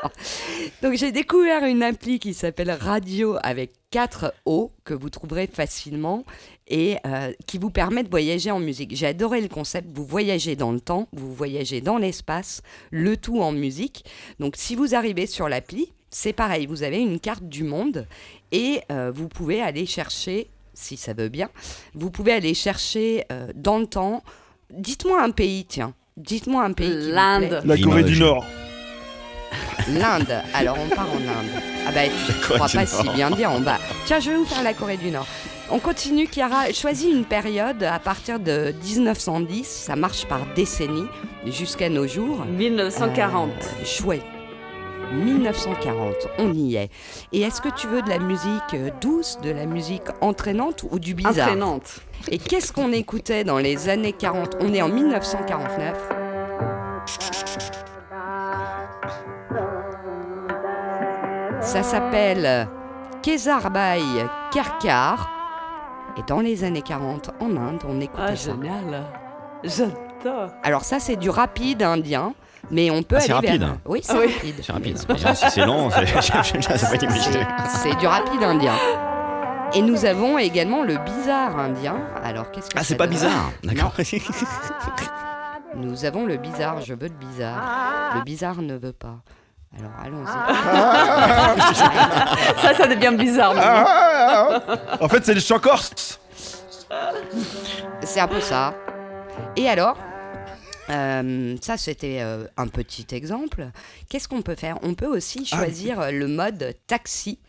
Donc j'ai découvert une appli qui s'appelle Radio avec 4 O que vous trouverez facilement et euh, qui vous permet de voyager en musique. J'ai adoré le concept, vous voyagez dans le temps, vous voyagez dans l'espace, le tout en musique. Donc si vous arrivez sur l'appli, c'est pareil, vous avez une carte du monde et euh, vous pouvez aller chercher, si ça veut bien, vous pouvez aller chercher euh, dans le temps, dites-moi un pays, tiens. Dites-moi un pays. L'Inde. La Corée du Nord. L'Inde. Alors on part en Inde. Ah bah tu Corée crois pas si bien dire. On va. Tiens, je vais vous faire la Corée du Nord. On continue, Chiara. Choisis une période à partir de 1910. Ça marche par décennie jusqu'à nos jours. 1940. Euh, chouette. 1940, on y est. Et est-ce que tu veux de la musique euh, douce, de la musique entraînante ou du bizarre? Entraînante. Et qu'est-ce qu'on écoutait dans les années 40 On est en 1949. Ça s'appelle Kezarbay Kerkar. Et dans les années 40, en Inde, on écoutait Ah, ça. génial. J'adore. Alors ça, c'est du rapide indien, mais on peut Ah, c'est aller rapide. vers... Oui, c'est Ah oui. rapide. C'est rapide. C'est. Si c'est du rapide indien. Et nous avons également le bizarre indien. Alors, qu'est-ce que Ah, c'est pas bizarre. D'accord. Nous avons le bizarre, je veux le bizarre. Le bizarre ne veut pas. Alors, allons-y. Ça, ça devient bizarre. En fait, c'est les chants corses. C'est un peu ça. Et alors? Euh, ça, c'était euh, un petit exemple. Qu'est-ce qu'on peut faire? On peut aussi choisir euh, le mode taxi.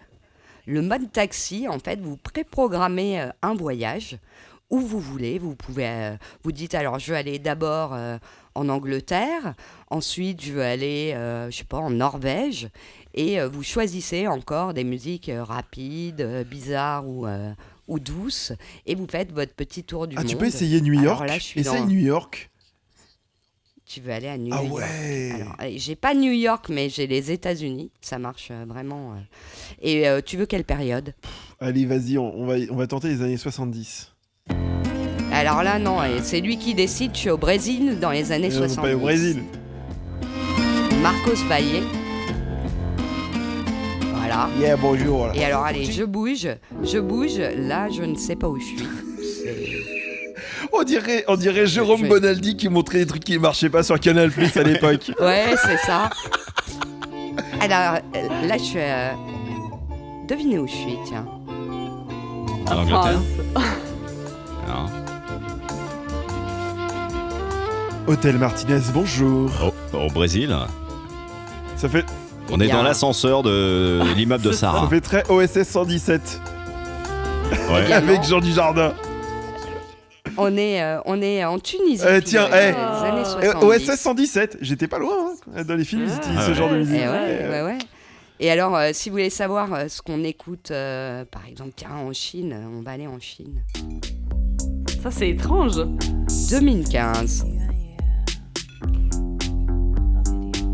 le mode taxi, en fait, vous préprogrammez euh, un voyage où vous voulez. Vous pouvez, vous dites alors, je veux aller d'abord en Angleterre, ensuite je veux aller, je sais pas, en Norvège, et vous choisissez encore des musiques rapides, bizarres ou ou douces, et vous faites votre petit tour du Ah, monde. tu peux essayer New York? là, je suis Essaye dans- New York. Tu veux aller à New Ah York ouais. Alors, euh, j'ai pas New York, mais j'ai les États-Unis. Ça marche euh, vraiment. euh. Et euh, tu veux quelle période? Allez, vas-y, on, on va, on va tenter les années 70. Alors là, non, c'est lui qui décide. Je suis au Brésil dans les années on va 70. pas au Brésil. Marcos Valle. Voilà. Yeah, bonjour. Et alors, allez, je bouge, je bouge. Là, je ne sais pas où je suis. On dirait, on dirait Jérôme Bonaldi qui montrait des trucs qui marchaient pas sur Canal Plus à l'époque. Ouais, c'est ça. Alors, là, je suis. euh, Devinez où je suis, tiens. En Angleterre Non. Hôtel Martinez, bonjour. Au, au Brésil Ça fait, On est dans l'ascenseur de l'immeuble de ça Sarah. fait très OSS 117 Ouais. avec Jean Dujardin. On est, euh, on est en Tunisie. Tous tiens, les- eh, les années Euh, 70. OSS 117, j'étais pas loin. hein. Dans les films, ils utilisent ce Ah genre de musique. Eh ouais, Et, euh, ouais, ouais. Et alors, euh, si vous voulez savoir euh, ce qu'on écoute, euh, par exemple, tiens, en Chine, euh, on va aller en Chine. Ça, c'est étrange. 2015.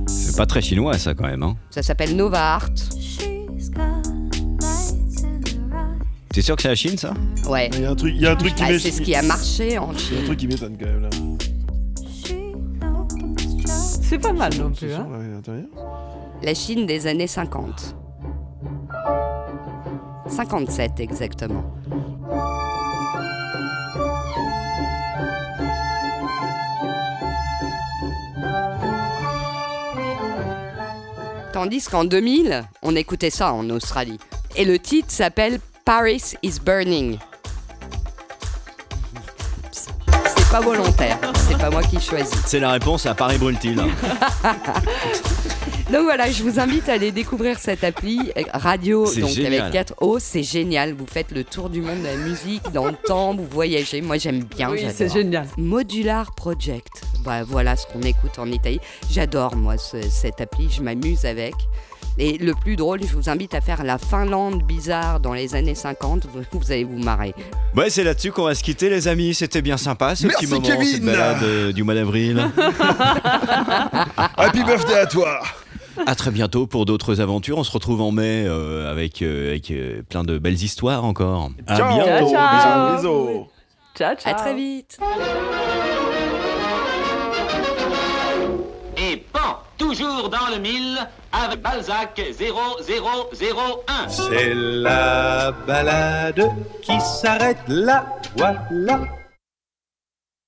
C'est pas très chinois ça quand même. Hein. Ça s'appelle Nova Art. T'es sûr que c'est la Chine ça Ouais. Il y a un truc, il y a un truc qui Bah, m'é- c'est ce qui a marché en Il y a un Chine. truc qui m'étonne quand même là. C'est pas mal non plus. Hein. La Chine des années 50. 57 exactement. Tandis qu'en 2000, on écoutait ça en Australie. Et le titre s'appelle Paris is Burning. C'est pas volontaire, c'est pas moi qui choisis. C'est la réponse à Paris Brûle-t-il. Donc voilà, je vous invite à aller découvrir cette appli euh, radio donc génial. avec 4 O, c'est génial. Vous faites le tour du monde de la musique dans le temps, vous voyagez. Moi j'aime bien, Oui, j'adore. c'est génial. Modular Project. Bah, voilà ce qu'on écoute en Italie. J'adore moi ce- cette appli, je m'amuse avec. Et le plus drôle, je vous invite à faire la Finlande bizarre dans les années 50, vous, vous allez vous marrer. Ouais, c'est là-dessus qu'on va se quitter, les amis. C'était bien sympa ce Merci, petit moment, Kevin. cette balade euh, du mois d'avril. Happy birthday à toi à très bientôt pour d'autres aventures. On se retrouve en mai euh, avec, euh, avec euh, plein de belles histoires encore. À Ciao, bientôt. ciao. bisous, bisous. Ciao, ciao. À très vite. Toujours dans le mille, avec Balzac 0001. C'est la balade qui s'arrête là, voilà.